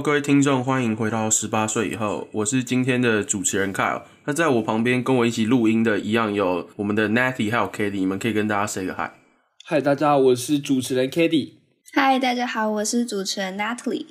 Hello，各位听众，欢迎回到十八岁以后，我是今天的主持人 Kyle。那在我旁边跟我一起录音的，一样有我们的 Natty 还有 Katie，你们可以跟大家 say 个 hi。嗨，大家好，我是主持人 Katie。嗨，大家好，我是主持人 Natalie。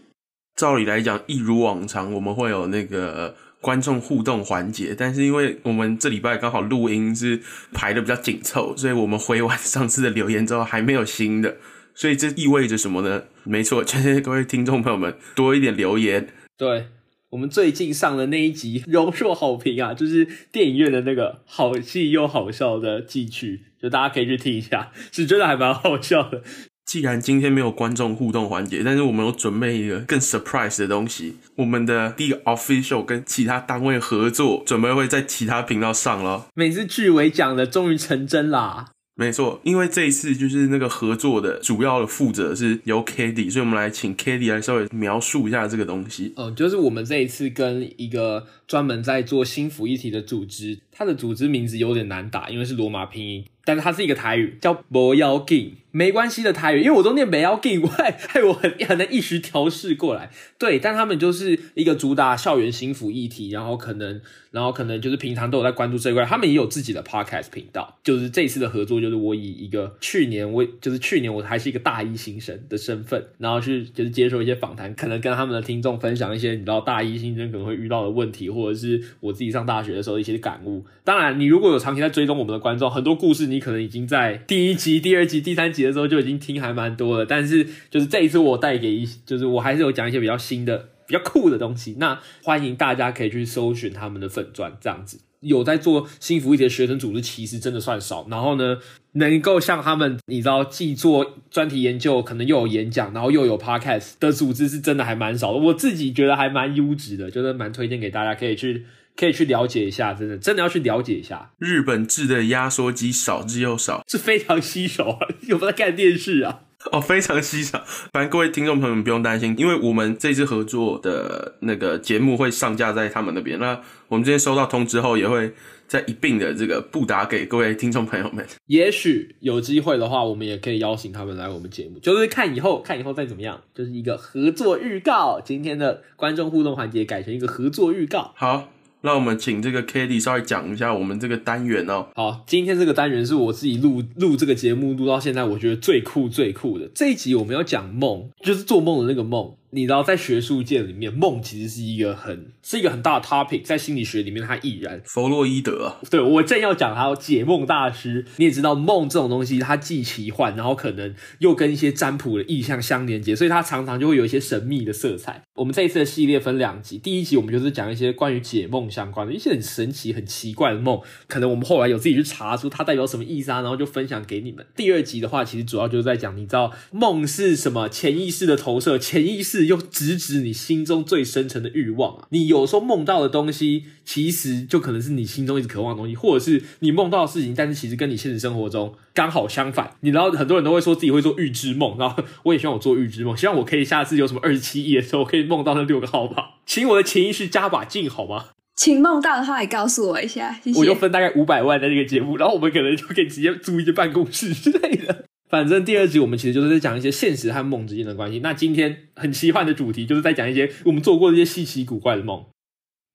照理来讲，一如往常，我们会有那个观众互动环节，但是因为我们这礼拜刚好录音是排的比较紧凑，所以我们回完上次的留言之后还没有新的，所以这意味着什么呢？没错，就是各位听众朋友们多一点留言。对我们最近上的那一集柔弱好评啊，就是电影院的那个好戏又好笑的记曲，就大家可以去听一下，是真的还蛮好笑的。既然今天没有观众互动环节，但是我们有准备一个更 surprise 的东西。我们的第一个 official 跟其他单位合作，准备会在其他频道上了。每次剧尾讲的终于成真啦！没错，因为这一次就是那个合作的主要的负责是由 k a t i e 所以我们来请 k a t i e 来稍微描述一下这个东西。嗯，就是我们这一次跟一个专门在做新服一体的组织，它的组织名字有点难打，因为是罗马拼音。但是它是一个台语，叫“不要紧”，没关系的台语，因为我都念“不要紧”，害害我很很难一时调试过来。对，但他们就是一个主打校园心服议题，然后可能，然后可能就是平常都有在关注这一块，他们也有自己的 podcast 频道。就是这次的合作，就是我以一个去年我就是去年我还是一个大一新生的身份，然后去就是接受一些访谈，可能跟他们的听众分享一些你知道大一新生可能会遇到的问题，或者是我自己上大学的时候一些感悟。当然，你如果有长期在追踪我们的观众，很多故事你。可能已经在第一集、第二集、第三集的时候就已经听还蛮多了，但是就是这一次我带给一，就是我还是有讲一些比较新的、比较酷的东西。那欢迎大家可以去搜寻他们的粉钻，这样子有在做幸福一的学生组织，其实真的算少。然后呢，能够像他们，你知道，既做专题研究，可能又有演讲，然后又有 podcast 的组织，是真的还蛮少的。我自己觉得还蛮优质的，就是蛮推荐给大家，可以去。可以去了解一下，真的，真的要去了解一下。日本制的压缩机少之又少，是非常稀少啊！有没有在看电视啊？哦，非常稀少。反正各位听众朋友们不用担心，因为我们这次合作的那个节目会上架在他们那边。那我们今天收到通知后，也会在一并的这个布达给各位听众朋友们。也许有机会的话，我们也可以邀请他们来我们节目，就是看以后看以后再怎么样，就是一个合作预告。今天的观众互动环节改成一个合作预告。好。那我们请这个 k a t i e 稍微讲一下我们这个单元哦。好，今天这个单元是我自己录录这个节目录到现在，我觉得最酷最酷的这一集，我们要讲梦，就是做梦的那个梦。你知道，在学术界里面，梦其实是一个很是一个很大的 topic，在心理学里面，它亦然。弗洛伊德，对我正要讲他解梦大师。你也知道，梦这种东西，它既奇幻，然后可能又跟一些占卜的意象相连接，所以它常常就会有一些神秘的色彩。我们这一次的系列分两集，第一集我们就是讲一些关于解梦相关的一些很神奇、很奇怪的梦，可能我们后来有自己去查出它代表什么意思啊，然后就分享给你们。第二集的话，其实主要就是在讲，你知道梦是什么？潜意识的投射，潜意识又直指。你心中最深层的欲望啊！你有时候梦到的东西，其实就可能是你心中一直渴望的东西，或者是你梦到的事情，但是其实跟你现实生活中刚好相反。你然后很多人都会说自己会做预知梦，然后我也希望我做预知梦，希望我可以下次有什么二十七亿的时候，可以梦到那六个号码，请我的潜意识加把劲好吗？请梦到的话也告诉我一下，谢谢。我就分大概五百万在这个节目，然后我们可能就可以直接租一间办公室之类的。反正第二集我们其实就是在讲一些现实和梦之间的关系。那今天很奇幻的主题，就是在讲一些我们做过的一些稀奇古怪的梦。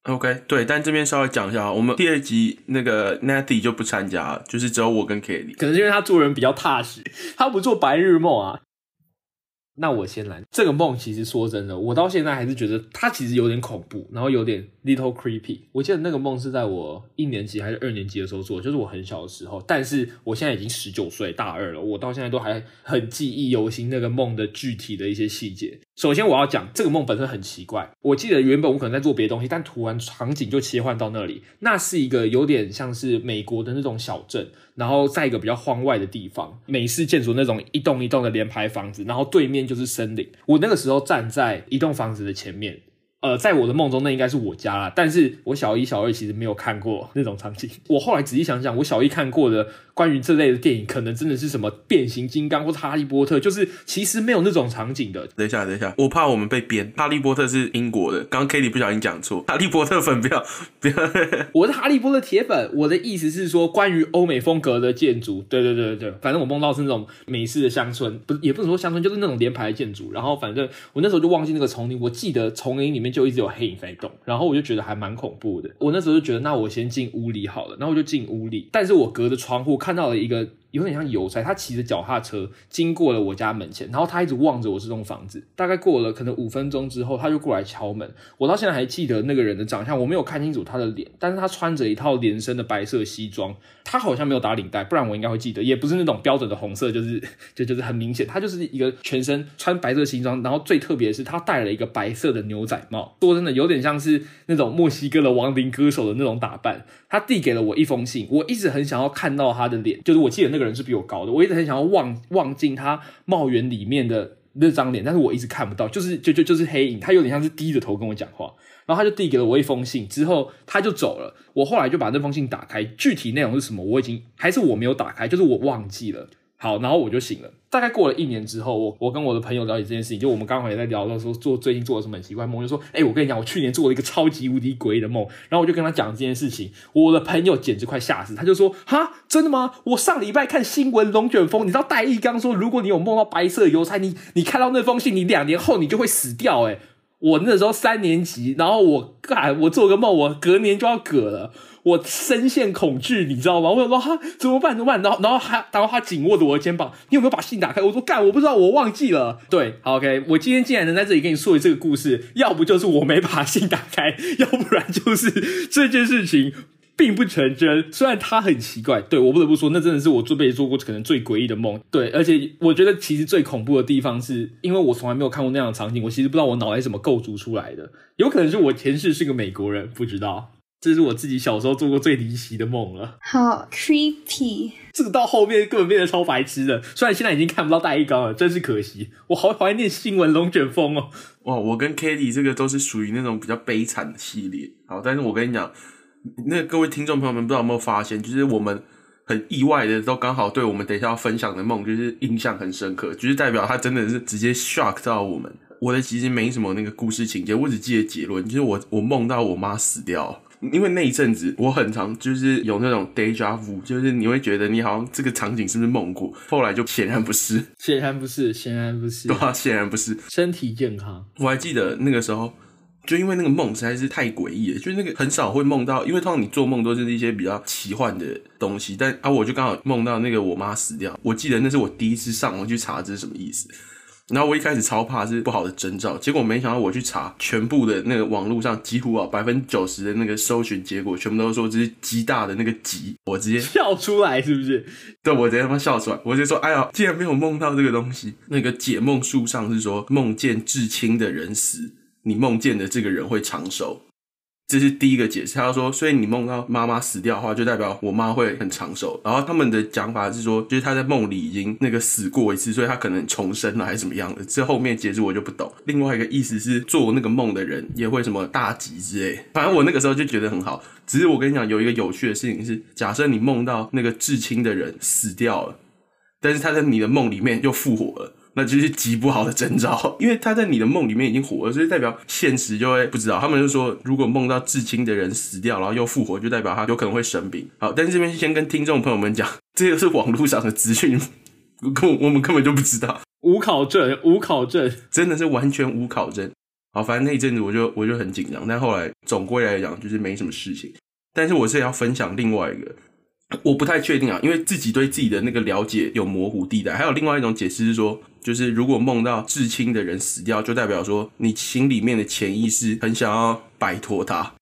OK，对，但这边稍微讲一下，我们第二集那个 Natty 就不参加了，就是只有我跟 Kelly。可能是因为他做人比较踏实，他不做白日梦啊。那我先来，这个梦其实说真的，我到现在还是觉得它其实有点恐怖，然后有点 little creepy。我记得那个梦是在我一年级还是二年级的时候做，就是我很小的时候。但是我现在已经十九岁，大二了，我到现在都还很记忆犹新那个梦的具体的一些细节。首先我要讲这个梦本身很奇怪，我记得原本我可能在做别的东西，但突然场景就切换到那里，那是一个有点像是美国的那种小镇，然后在一个比较荒外的地方，美式建筑那种一栋一栋的连排房子，然后对面就是森林。我那个时候站在一栋房子的前面。呃，在我的梦中，那应该是我家啦。但是我小一、小二其实没有看过那种场景。我后来仔细想想，我小一看过的关于这类的电影，可能真的是什么变形金刚或者哈利波特，就是其实没有那种场景的。等一下，等一下，我怕我们被编。哈利波特是英国的，刚刚 Kitty 不小心讲错。哈利波特粉不要不要，我是哈利波特铁粉。我的意思是说，关于欧美风格的建筑，对对对对对，反正我梦到是那种美式的乡村，不也不能说乡村，就是那种连排的建筑。然后反正我那时候就忘记那个丛林，我记得丛林里面就一直有黑影在动，然后我就觉得还蛮恐怖的。我那时候就觉得，那我先进屋里好了，然后我就进屋里，但是我隔着窗户看到了一个。有点像邮差，他骑着脚踏车经过了我家门前，然后他一直望着我这栋房子。大概过了可能五分钟之后，他就过来敲门。我到现在还记得那个人的长相，我没有看清楚他的脸，但是他穿着一套连身的白色西装，他好像没有打领带，不然我应该会记得。也不是那种标准的红色，就是就 就是很明显，他就是一个全身穿白色西装，然后最特别的是他戴了一个白色的牛仔帽，说真的有点像是那种墨西哥的亡灵歌手的那种打扮。他递给了我一封信，我一直很想要看到他的脸，就是我记得那个人是比我高的，我一直很想要望望进他帽檐里面的那张脸，但是我一直看不到，就是就就就是黑影，他有点像是低着头跟我讲话，然后他就递给了我一封信，之后他就走了，我后来就把那封信打开，具体内容是什么我已经还是我没有打开，就是我忘记了。好，然后我就醒了。大概过了一年之后，我我跟我的朋友了解这件事情，就我们刚好也在聊到说做最近做了什么很奇怪梦，就说，哎，我跟你讲，我去年做了一个超级无敌诡异的梦。然后我就跟他讲这件事情，我的朋友简直快吓死，他就说，哈，真的吗？我上礼拜看新闻龙卷风，你知道戴义刚说，如果你有梦到白色邮差，你你看到那封信，你两年后你就会死掉。哎，我那时候三年级，然后我干，我做个梦，我隔年就要嗝了。我深陷恐惧，你知道吗？我想说哈，怎么办？怎么办？然后，然后他，然后他紧握着我的肩膀，你有没有把信打开？我说干，我不知道，我忘记了。对，OK，我今天既然能在这里跟你说这个故事，要不就是我没把信打开，要不然就是这件事情并不成真。虽然它很奇怪，对我不得不说，那真的是我这辈子做过可能最诡异的梦。对，而且我觉得其实最恐怖的地方是，因为我从来没有看过那样的场景，我其实不知道我脑袋怎么构筑出来的，有可能是我前世是个美国人，不知道。这是我自己小时候做过最离奇的梦了，好 creepy。这个到后面根本变得超白痴的，虽然现在已经看不到大一缸了，真是可惜。我好怀念新闻龙卷风哦。哇，我跟 Kitty 这个都是属于那种比较悲惨的系列。好，但是我跟你讲，那各位听众朋友们，不知道有没有发现，就是我们很意外的都刚好对我们等一下要分享的梦，就是印象很深刻，就是代表他真的是直接 shock 到我们。我的其实没什么那个故事情节，我只记得结论，就是我我梦到我妈死掉。因为那一阵子我很常就是有那种 deja vu，就是你会觉得你好像这个场景是不是梦过？后来就显然不是，显然不是，显然不是，对啊，显然不是，身体健康。我还记得那个时候，就因为那个梦实在是太诡异了，就那个很少会梦到，因为通常你做梦都是一些比较奇幻的东西，但啊，我就刚好梦到那个我妈死掉。我记得那是我第一次上网去查这是什么意思。然后我一开始超怕是不好的征兆，结果没想到我去查全部的那个网络上几乎啊百分之九十的那个搜寻结果，全部都说这是极大的那个极，我直接笑出来是不是？对，我直接他妈笑出来，我就说哎呀，竟然没有梦到这个东西。那个解梦术上是说梦见至亲的人死，你梦见的这个人会长寿。这是第一个解释，他说，所以你梦到妈妈死掉的话，就代表我妈会很长寿。然后他们的讲法是说，就是他在梦里已经那个死过一次，所以他可能重生了还是怎么样的。这后面解释我就不懂。另外一个意思是，做那个梦的人也会什么大吉之类。反正我那个时候就觉得很好。只是我跟你讲，有一个有趣的事情是，假设你梦到那个至亲的人死掉了，但是他在你的梦里面又复活了。那就是极不好的征兆，因为他在你的梦里面已经活了，所以代表现实就会不知道。他们就说，如果梦到至亲的人死掉，然后又复活，就代表他有可能会生病。好，但是这边先跟听众朋友们讲，这个是网络上的资讯，根我们根本就不知道，无考证，无考证，真的是完全无考证。好，反正那一阵子我就我就很紧张，但后来总归来讲就是没什么事情。但是我是要分享另外一个。我不太确定啊，因为自己对自己的那个了解有模糊地带。还有另外一种解释是说，就是如果梦到至亲的人死掉，就代表说你心里面的潜意识很想要摆脱他。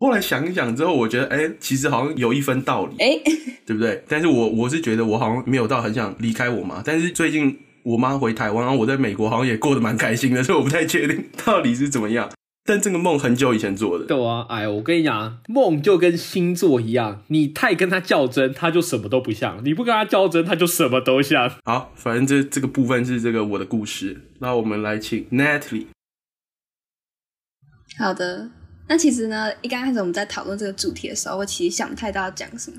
后来想一想之后，我觉得，哎，其实好像有一分道理，哎，对不对？但是我我是觉得我好像没有到很想离开我妈。但是最近我妈回台湾，然后我在美国好像也过得蛮开心的，所以我不太确定到底是怎么样。但这个梦很久以前做的。对啊，哎，我跟你讲，梦就跟星座一样，你太跟他较真，他就什么都不像；你不跟他较真，他就什么都像。好，反正这这个部分是这个我的故事。那我们来请 Natalie。好的，那其实呢，一刚开始我们在讨论这个主题的时候，我其实想不太到要讲什么。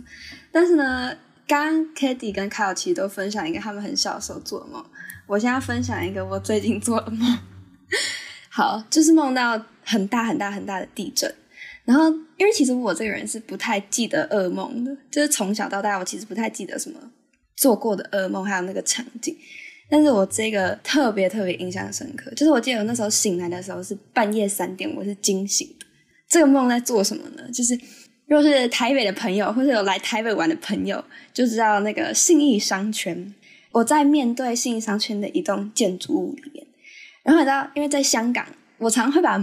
但是呢，刚刚 k a t i e 跟 Kyle 其实都分享一个他们很小的时候做的梦，我现在分享一个我最近做的梦。好，就是梦到很大很大很大的地震。然后，因为其实我这个人是不太记得噩梦的，就是从小到大我其实不太记得什么做过的噩梦，还有那个场景。但是我这个特别特别印象深刻，就是我记得我那时候醒来的时候是半夜三点，我是惊醒的。这个梦在做什么呢？就是如果是台北的朋友，或者有来台北玩的朋友，就知道那个信义商圈。我在面对信义商圈的一栋建筑物里面，然后你知道，因为在香港，我常会把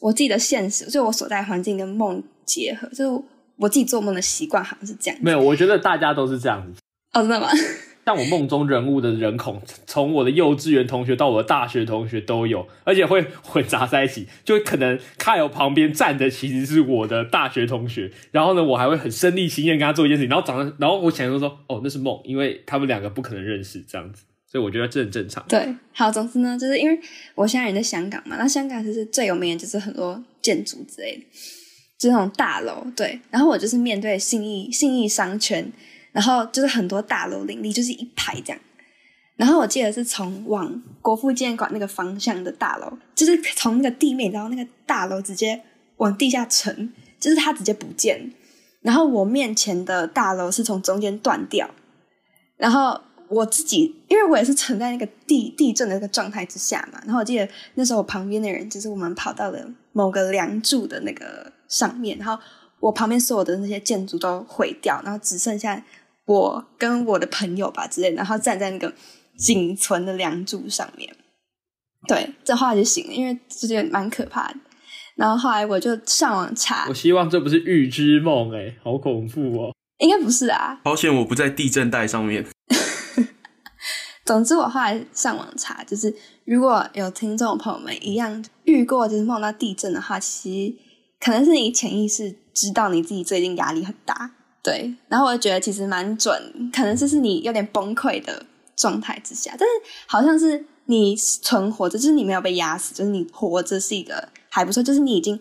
我自己的现实，就我所在环境跟梦结合，就是我自己做梦的习惯好像是这样。没有，我觉得大家都是这样子。哦，真的吗？像我梦中人物的人孔，从我的幼稚园同学到我的大学同学都有，而且会混杂在一起。就可能卡友旁边站的其实是我的大学同学，然后呢，我还会很身临其境跟他做一件事情，然后长得，然后我想说说，哦，那是梦，因为他们两个不可能认识这样子，所以我觉得这很正常。对，好，总之呢，就是因为我现在人在香港嘛，那香港其实最有名的就是很多建筑之类的，就那种大楼。对，然后我就是面对信义信义商圈。然后就是很多大楼林立，就是一排这样。然后我记得是从往国父纪念馆那个方向的大楼，就是从那个地面，然后那个大楼直接往地下沉，就是它直接不见。然后我面前的大楼是从中间断掉。然后我自己，因为我也是沉在那个地地震的那个状态之下嘛。然后我记得那时候我旁边的人，就是我们跑到了某个梁柱的那个上面，然后我旁边所有的那些建筑都毁掉，然后只剩下。我跟我的朋友吧之类，然后站在那个仅存的梁柱上面，对，这后来就醒了，因为这件蛮可怕的。然后后来我就上网查，我希望这不是预知梦，哎，好恐怖哦！应该不是啊，好险我不在地震带上面。总之，我后来上网查，就是如果有听众朋友们一样遇过就是梦到地震的话，其实可能是你潜意识知道你自己最近压力很大。对，然后我就觉得其实蛮准，可能就是你有点崩溃的状态之下，但是好像是你存活着，就是你没有被压死，就是你活着是一个还不错，就是你已经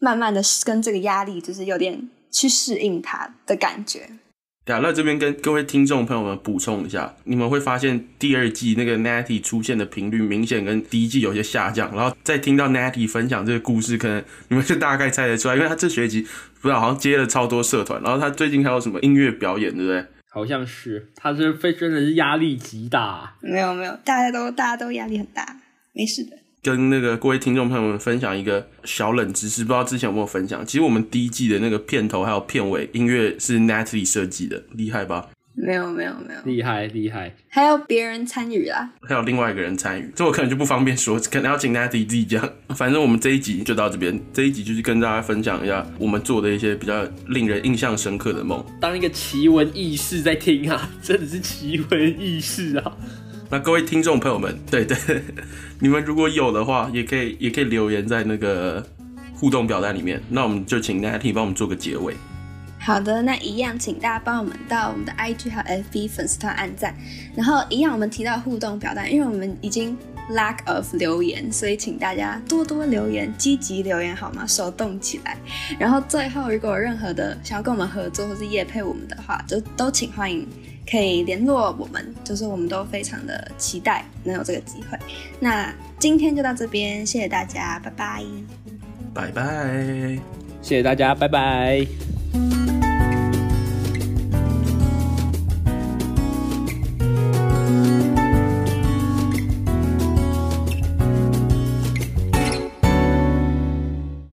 慢慢的跟这个压力就是有点去适应它的感觉。对啊，那这边跟各位听众朋友们补充一下，你们会发现第二季那个 Natty 出现的频率明显跟第一季有些下降，然后再听到 Natty 分享这个故事，可能你们就大概猜得出来，因为他这学期不知道好像接了超多社团，然后他最近还有什么音乐表演，对不对？好像是，他是非真的是压力极大。没有没有，大家都大家都压力很大，没事的。跟那个各位听众朋友们分享一个小冷知识，不知道之前有没有分享？其实我们第一季的那个片头还有片尾音乐是 Natalie 设计的，厉害吧？没有没有没有，厉害厉害，还有别人参与啦，还有另外一个人参与，这我可能就不方便说，可能要请 Natalie 自己讲。反正我们这一集就到这边，这一集就是跟大家分享一下我们做的一些比较令人印象深刻的梦，当一个奇闻异事在听啊，真的是奇闻异事啊。那各位听众朋友们，对对，你们如果有的话，也可以也可以留言在那个互动表单里面。那我们就请 Natty 帮我们做个结尾。好的，那一样，请大家帮我们到我们的 IG 和 FB 粉丝团按赞。然后一样，我们提到互动表单，因为我们已经 lack of 留言，所以请大家多多留言，积极留言好吗？手动起来。然后最后，如果有任何的想要跟我们合作或是夜配我们的话，就都请欢迎。可以联络我们，就是我们都非常的期待能有这个机会。那今天就到这边，谢谢大家，拜拜，拜拜，谢谢大家，拜拜。